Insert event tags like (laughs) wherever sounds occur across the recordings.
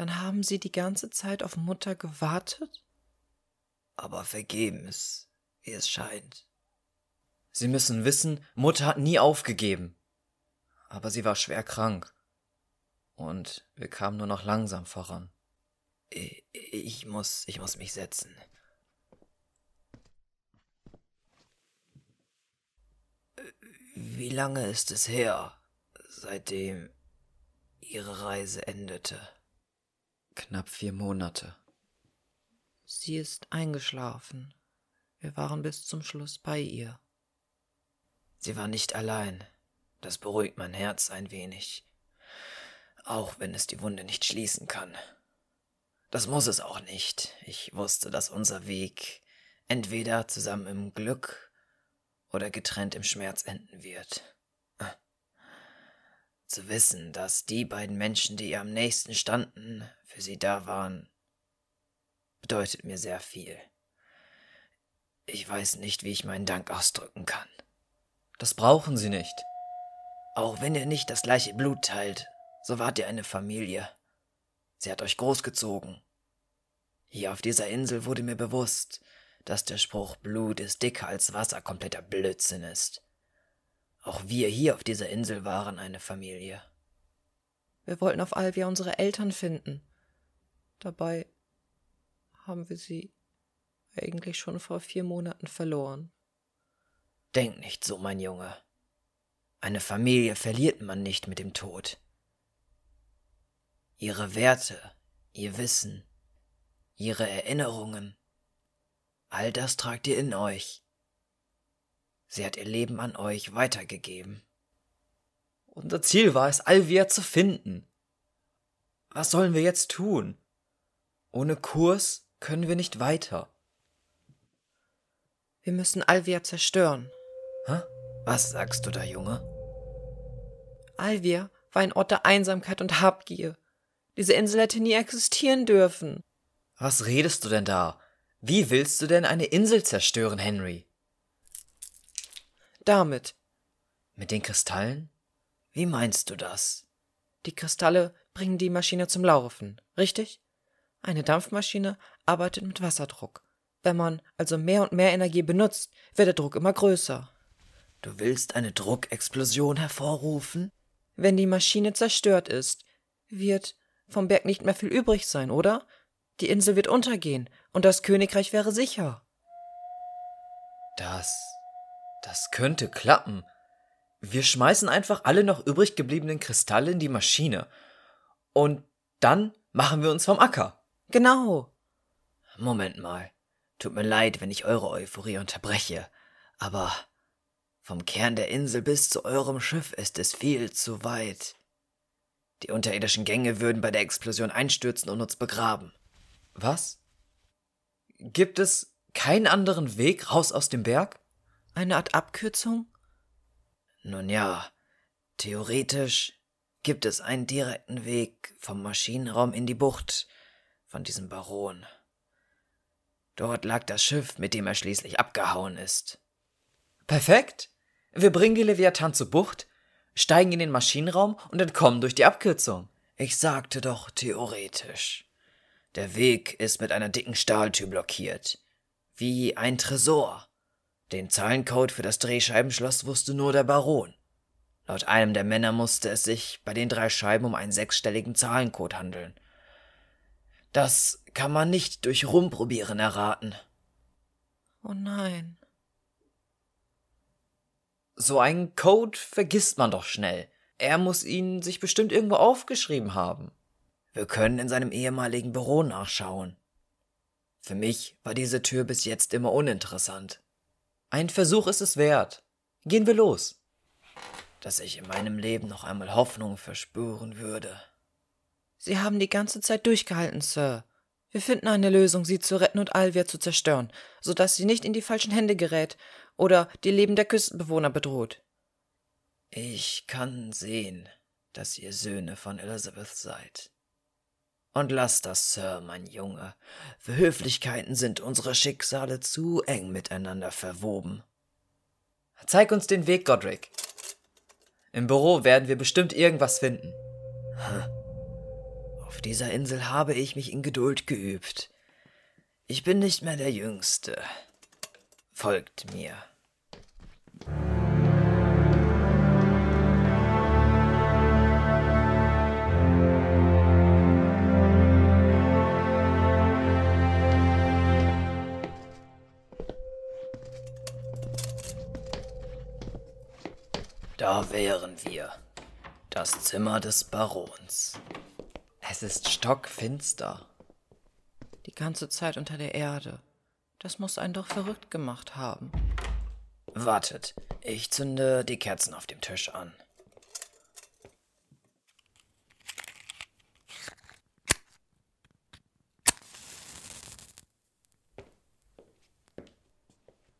Dann, haben Sie die ganze Zeit auf Mutter gewartet? Aber vergebens, wie es scheint. Sie müssen wissen, Mutter hat nie aufgegeben. Aber sie war schwer krank. Und wir kamen nur noch langsam voran. Ich muss, ich muss mich setzen. Wie lange ist es her, seitdem Ihre Reise endete? Knapp vier Monate. Sie ist eingeschlafen. Wir waren bis zum Schluss bei ihr. Sie war nicht allein. Das beruhigt mein Herz ein wenig. Auch wenn es die Wunde nicht schließen kann. Das muss es auch nicht. Ich wusste, dass unser Weg entweder zusammen im Glück oder getrennt im Schmerz enden wird. Zu wissen, dass die beiden Menschen, die ihr am nächsten standen, für sie da waren, bedeutet mir sehr viel. Ich weiß nicht, wie ich meinen Dank ausdrücken kann. Das brauchen Sie nicht. Auch wenn ihr nicht das gleiche Blut teilt, so wart ihr eine Familie. Sie hat euch großgezogen. Hier auf dieser Insel wurde mir bewusst, dass der Spruch Blut ist dicker als Wasser kompletter Blödsinn ist. Auch wir hier auf dieser Insel waren eine Familie. Wir wollten auf Alvia unsere Eltern finden. Dabei haben wir sie eigentlich schon vor vier Monaten verloren. Denk nicht so, mein Junge. Eine Familie verliert man nicht mit dem Tod. Ihre Werte, ihr Wissen, ihre Erinnerungen, all das tragt ihr in euch. Sie hat ihr Leben an euch weitergegeben. Unser Ziel war es, Alvia zu finden. Was sollen wir jetzt tun? Ohne Kurs können wir nicht weiter. Wir müssen Alvia zerstören. Hä? Was sagst du da, Junge? Alvia war ein Ort der Einsamkeit und Habgier. Diese Insel hätte nie existieren dürfen. Was redest du denn da? Wie willst du denn eine Insel zerstören, Henry? Damit. Mit den Kristallen? Wie meinst du das? Die Kristalle bringen die Maschine zum Laufen, richtig? Eine Dampfmaschine arbeitet mit Wasserdruck. Wenn man also mehr und mehr Energie benutzt, wird der Druck immer größer. Du willst eine Druckexplosion hervorrufen? Wenn die Maschine zerstört ist, wird vom Berg nicht mehr viel übrig sein, oder? Die Insel wird untergehen und das Königreich wäre sicher. Das. Das könnte klappen. Wir schmeißen einfach alle noch übrig gebliebenen Kristalle in die Maschine. Und dann machen wir uns vom Acker. Genau. Moment mal. Tut mir leid, wenn ich eure Euphorie unterbreche, aber vom Kern der Insel bis zu eurem Schiff ist es viel zu weit. Die unterirdischen Gänge würden bei der Explosion einstürzen und uns begraben. Was? Gibt es keinen anderen Weg raus aus dem Berg? Eine Art Abkürzung? Nun ja, theoretisch gibt es einen direkten Weg vom Maschinenraum in die Bucht von diesem Baron. Dort lag das Schiff, mit dem er schließlich abgehauen ist. Perfekt. Wir bringen die Leviathan zur Bucht, steigen in den Maschinenraum und entkommen durch die Abkürzung. Ich sagte doch theoretisch. Der Weg ist mit einer dicken Stahltür blockiert. Wie ein Tresor. Den Zahlencode für das Drehscheibenschloss wusste nur der Baron. Laut einem der Männer musste es sich bei den drei Scheiben um einen sechsstelligen Zahlencode handeln. Das kann man nicht durch Rumprobieren erraten. Oh nein. So einen Code vergisst man doch schnell. Er muss ihn sich bestimmt irgendwo aufgeschrieben haben. Wir können in seinem ehemaligen Büro nachschauen. Für mich war diese Tür bis jetzt immer uninteressant. Ein Versuch ist es wert. Gehen wir los. Dass ich in meinem Leben noch einmal Hoffnung verspüren würde. Sie haben die ganze Zeit durchgehalten, Sir. Wir finden eine Lösung, sie zu retten und Alvia zu zerstören, so dass sie nicht in die falschen Hände gerät oder die Leben der Küstenbewohner bedroht. Ich kann sehen, dass ihr Söhne von Elizabeth seid. Und lass das, Sir, mein Junge. Für Höflichkeiten sind unsere Schicksale zu eng miteinander verwoben. Zeig uns den Weg, Godric. Im Büro werden wir bestimmt irgendwas finden. Auf dieser Insel habe ich mich in Geduld geübt. Ich bin nicht mehr der Jüngste. Folgt mir. Da wären wir. Das Zimmer des Barons. Es ist stockfinster. Die ganze Zeit unter der Erde. Das muss einen doch verrückt gemacht haben. Wartet, ich zünde die Kerzen auf dem Tisch an.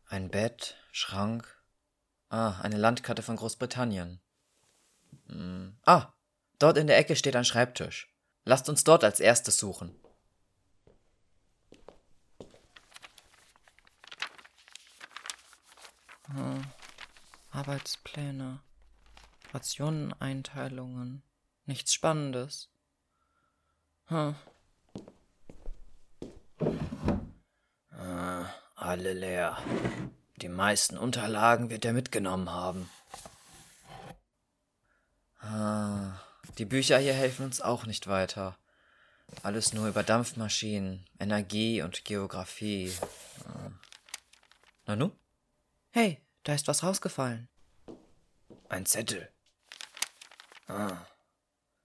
Ein Bett, Schrank. Ah, eine Landkarte von Großbritannien. Hm. Ah, dort in der Ecke steht ein Schreibtisch. Lasst uns dort als erstes suchen. Hm. Arbeitspläne. Rationeneinteilungen. Nichts Spannendes. Hm. Ah, alle leer. Die meisten Unterlagen wird er mitgenommen haben. Ah, die Bücher hier helfen uns auch nicht weiter. Alles nur über Dampfmaschinen, Energie und Geographie. Ah. Nanu? Hey, da ist was rausgefallen. Ein Zettel. Ah,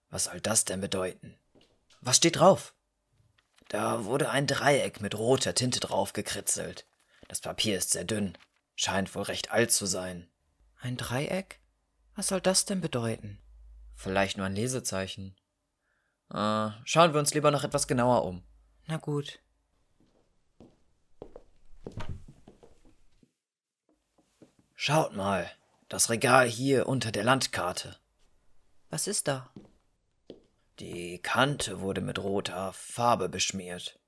was soll das denn bedeuten? Was steht drauf? Da wurde ein Dreieck mit roter Tinte drauf gekritzelt. Das Papier ist sehr dünn, scheint wohl recht alt zu sein. Ein Dreieck? Was soll das denn bedeuten? Vielleicht nur ein Lesezeichen. Äh, schauen wir uns lieber noch etwas genauer um. Na gut. Schaut mal, das Regal hier unter der Landkarte. Was ist da? Die Kante wurde mit roter Farbe beschmiert.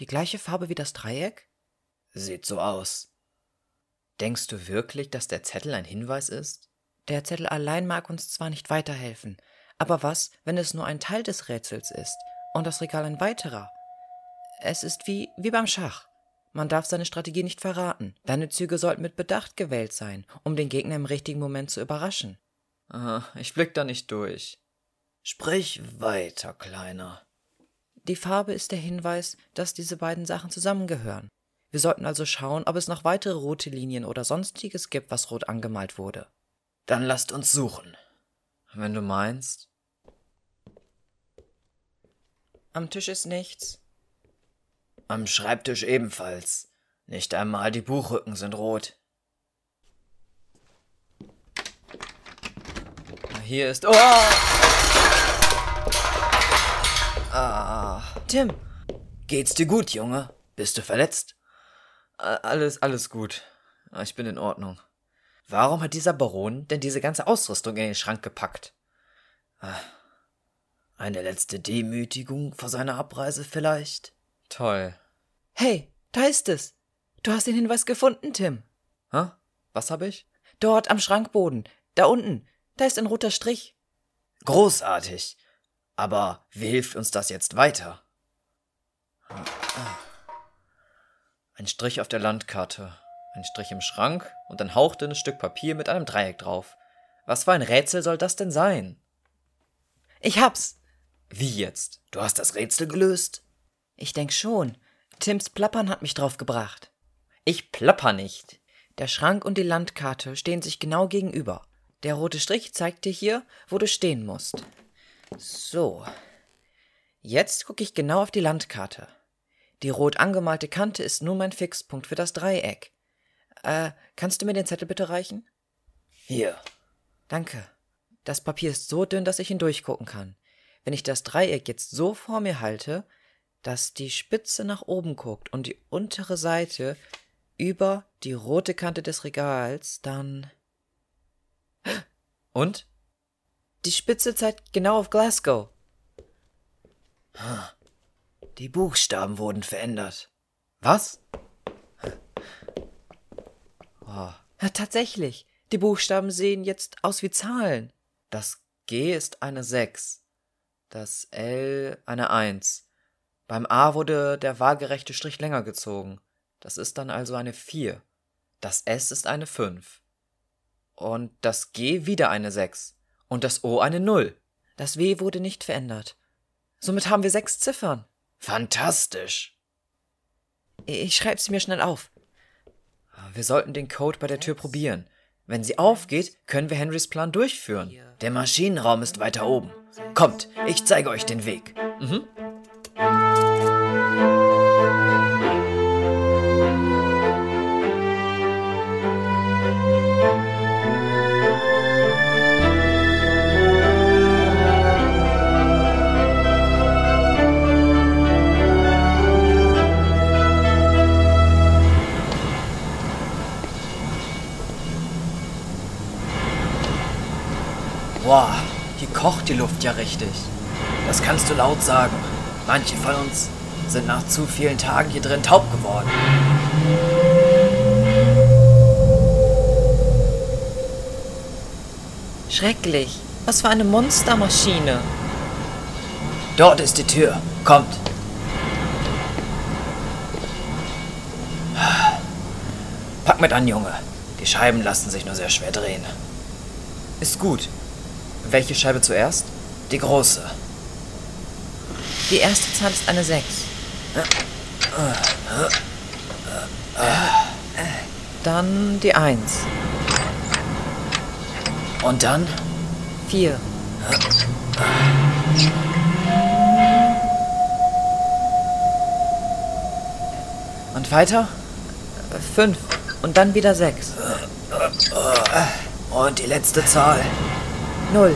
Die gleiche Farbe wie das Dreieck? Sieht so aus. Denkst du wirklich, dass der Zettel ein Hinweis ist? Der Zettel allein mag uns zwar nicht weiterhelfen, aber was, wenn es nur ein Teil des Rätsels ist und das Regal ein weiterer? Es ist wie, wie beim Schach. Man darf seine Strategie nicht verraten. Deine Züge sollten mit Bedacht gewählt sein, um den Gegner im richtigen Moment zu überraschen. Aha, ich blick da nicht durch. Sprich weiter, Kleiner. Die Farbe ist der Hinweis, dass diese beiden Sachen zusammengehören. Wir sollten also schauen, ob es noch weitere rote Linien oder sonstiges gibt, was rot angemalt wurde. Dann lasst uns suchen. Wenn du meinst. Am Tisch ist nichts. Am Schreibtisch ebenfalls. Nicht einmal die Buchrücken sind rot. Hier ist. Oh! Ah. Tim, geht's dir gut, Junge? Bist du verletzt? Alles, alles gut. Ich bin in Ordnung. Warum hat dieser Baron denn diese ganze Ausrüstung in den Schrank gepackt? Ah. Eine letzte Demütigung vor seiner Abreise vielleicht? Toll. Hey, da ist es. Du hast den Hinweis gefunden, Tim. Hä? Was habe ich? Dort am Schrankboden. Da unten. Da ist ein roter Strich. Großartig. Aber wie hilft uns das jetzt weiter? Ein Strich auf der Landkarte, ein Strich im Schrank und ein hauchdünnes Stück Papier mit einem Dreieck drauf. Was für ein Rätsel soll das denn sein? Ich hab's. Wie jetzt? Du hast das Rätsel gelöst? Ich denk schon. Tims Plappern hat mich drauf gebracht. Ich plapper nicht. Der Schrank und die Landkarte stehen sich genau gegenüber. Der rote Strich zeigt dir hier, wo du stehen musst. So. Jetzt gucke ich genau auf die Landkarte. Die rot angemalte Kante ist nun mein Fixpunkt für das Dreieck. Äh, kannst du mir den Zettel bitte reichen? Hier. Danke. Das Papier ist so dünn, dass ich ihn durchgucken kann. Wenn ich das Dreieck jetzt so vor mir halte, dass die Spitze nach oben guckt und die untere Seite über die rote Kante des Regals, dann. Und? Die Spitze zeigt genau auf Glasgow. Die Buchstaben wurden verändert. Was? Oh, Ja, tatsächlich. Die Buchstaben sehen jetzt aus wie Zahlen. das G ist eine 6. Das L eine 1. Beim A wurde der waagerechte Strich länger gezogen. Das ist dann also eine 4. Das S ist eine 5. Und das G wieder eine 6. Und das O eine 0. Das W wurde nicht verändert. Somit haben wir sechs Ziffern. Fantastisch. Ich schreibe sie mir schnell auf. Wir sollten den Code bei der Tür probieren. Wenn sie aufgeht, können wir Henrys Plan durchführen. Der Maschinenraum ist weiter oben. Kommt, ich zeige euch den Weg. Mhm. Kocht die Luft ja richtig. Das kannst du laut sagen. Manche von uns sind nach zu vielen Tagen hier drin taub geworden. Schrecklich. Was für eine Monstermaschine. Dort ist die Tür. Kommt. Pack mit an, Junge. Die Scheiben lassen sich nur sehr schwer drehen. Ist gut. Welche Scheibe zuerst? Die große. Die erste Zahl ist eine 6. Dann die 1. Und dann? 4. Und weiter? 5. Und dann wieder 6. Und die letzte Zahl. 0.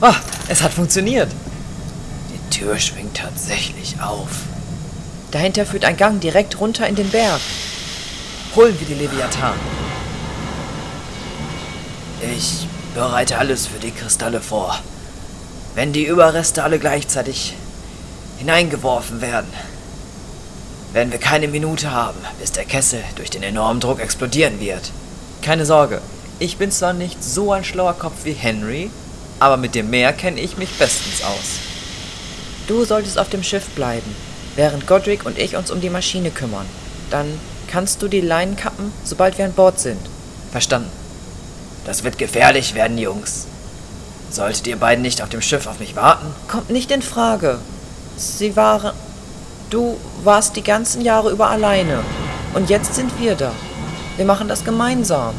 Ah, es hat funktioniert. Die Tür schwingt tatsächlich auf. Dahinter führt ein Gang direkt runter in den Berg. Holen wir die Leviathan. Ich bereite alles für die Kristalle vor. Wenn die Überreste alle gleichzeitig hineingeworfen werden, werden wir keine Minute haben, bis der Kessel durch den enormen Druck explodieren wird. Keine Sorge. Ich bin zwar nicht so ein schlauer Kopf wie Henry, aber mit dem Meer kenne ich mich bestens aus. Du solltest auf dem Schiff bleiben, während Godric und ich uns um die Maschine kümmern. Dann kannst du die Leinen kappen, sobald wir an Bord sind. Verstanden. Das wird gefährlich werden, Jungs. Solltet ihr beiden nicht auf dem Schiff auf mich warten? Kommt nicht in Frage. Sie waren. Du warst die ganzen Jahre über alleine. Und jetzt sind wir da. Wir machen das gemeinsam.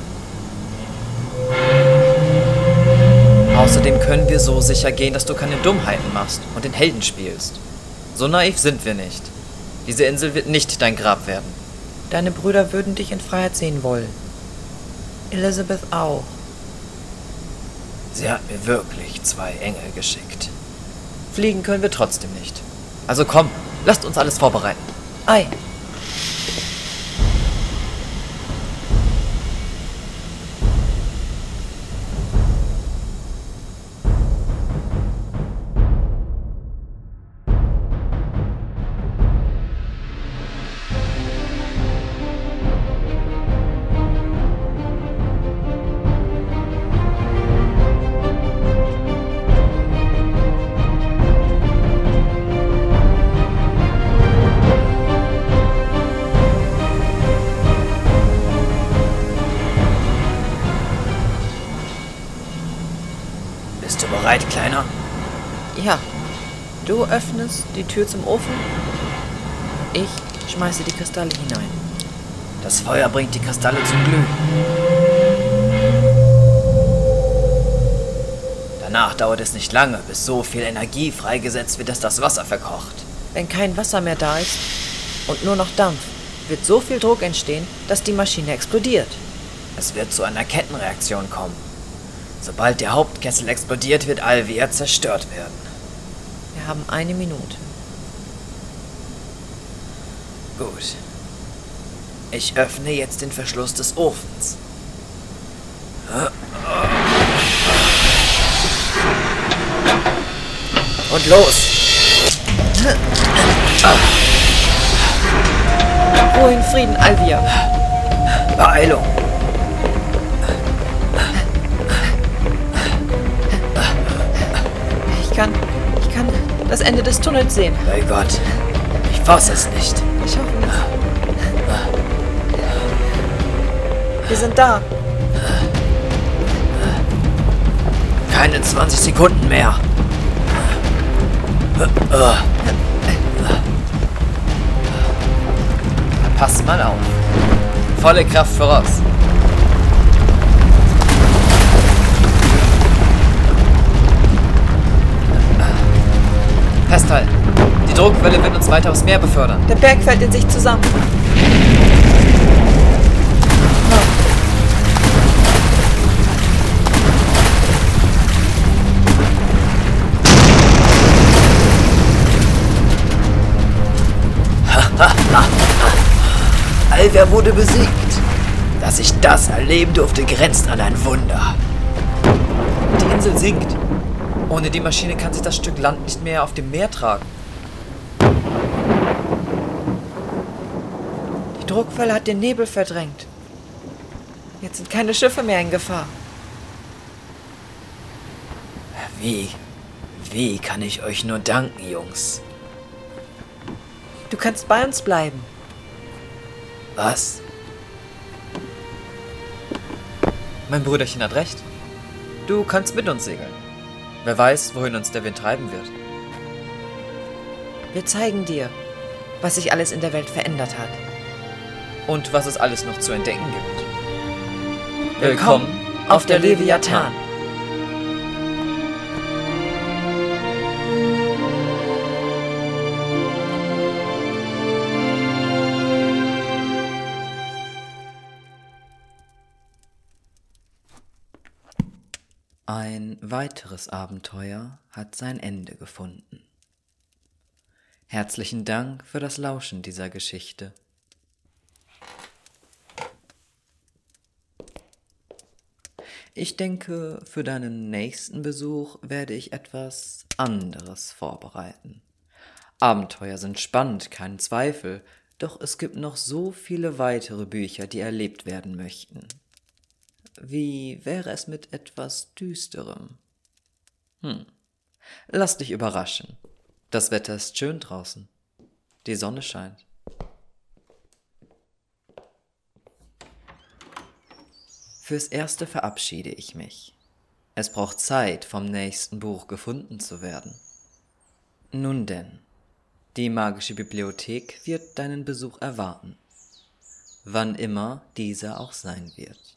Außerdem können wir so sicher gehen, dass du keine Dummheiten machst und den Helden spielst. So naiv sind wir nicht. Diese Insel wird nicht dein Grab werden. Deine Brüder würden dich in Freiheit sehen wollen. Elizabeth auch. Sie hat mir wirklich zwei Engel geschickt. Fliegen können wir trotzdem nicht. Also komm, lasst uns alles vorbereiten. Ei. Du öffnest die Tür zum Ofen. Ich schmeiße die Kristalle hinein. Das Feuer bringt die Kristalle zum Glühen. Danach dauert es nicht lange, bis so viel Energie freigesetzt wird, dass das Wasser verkocht. Wenn kein Wasser mehr da ist und nur noch Dampf, wird so viel Druck entstehen, dass die Maschine explodiert. Es wird zu einer Kettenreaktion kommen. Sobald der Hauptkessel explodiert, wird Alvia zerstört werden. Wir haben eine Minute. Gut. Ich öffne jetzt den Verschluss des Ofens. Und los! Ruhe in Frieden, Alvia. Beeilung! Ende des Tunnels sehen. Bei Gott. Ich fasse es nicht. Ich hoffe nicht. Wir sind da. Keine 20 Sekunden mehr. Passt mal auf. Volle Kraft voraus. Festhalten. Die Druckwelle wird uns weiter aufs Meer befördern. Der Berg fällt in sich zusammen. (laughs) Alver wurde besiegt. Dass ich das erleben durfte, grenzt an ein Wunder. Die Insel sinkt. Ohne die Maschine kann sich das Stück Land nicht mehr auf dem Meer tragen. Die Druckwelle hat den Nebel verdrängt. Jetzt sind keine Schiffe mehr in Gefahr. Wie? Wie kann ich euch nur danken, Jungs? Du kannst bei uns bleiben. Was? Mein Brüderchen hat recht. Du kannst mit uns segeln. Wer weiß, wohin uns der Wind treiben wird. Wir zeigen dir, was sich alles in der Welt verändert hat. Und was es alles noch zu entdecken gibt. Willkommen auf der Leviathan. Weiteres Abenteuer hat sein Ende gefunden. Herzlichen Dank für das Lauschen dieser Geschichte. Ich denke, für deinen nächsten Besuch werde ich etwas anderes vorbereiten. Abenteuer sind spannend, kein Zweifel, doch es gibt noch so viele weitere Bücher, die erlebt werden möchten. Wie wäre es mit etwas Düsterem? Hm. Lass dich überraschen. Das Wetter ist schön draußen. Die Sonne scheint. Fürs Erste verabschiede ich mich. Es braucht Zeit, vom nächsten Buch gefunden zu werden. Nun denn, die magische Bibliothek wird deinen Besuch erwarten, wann immer dieser auch sein wird.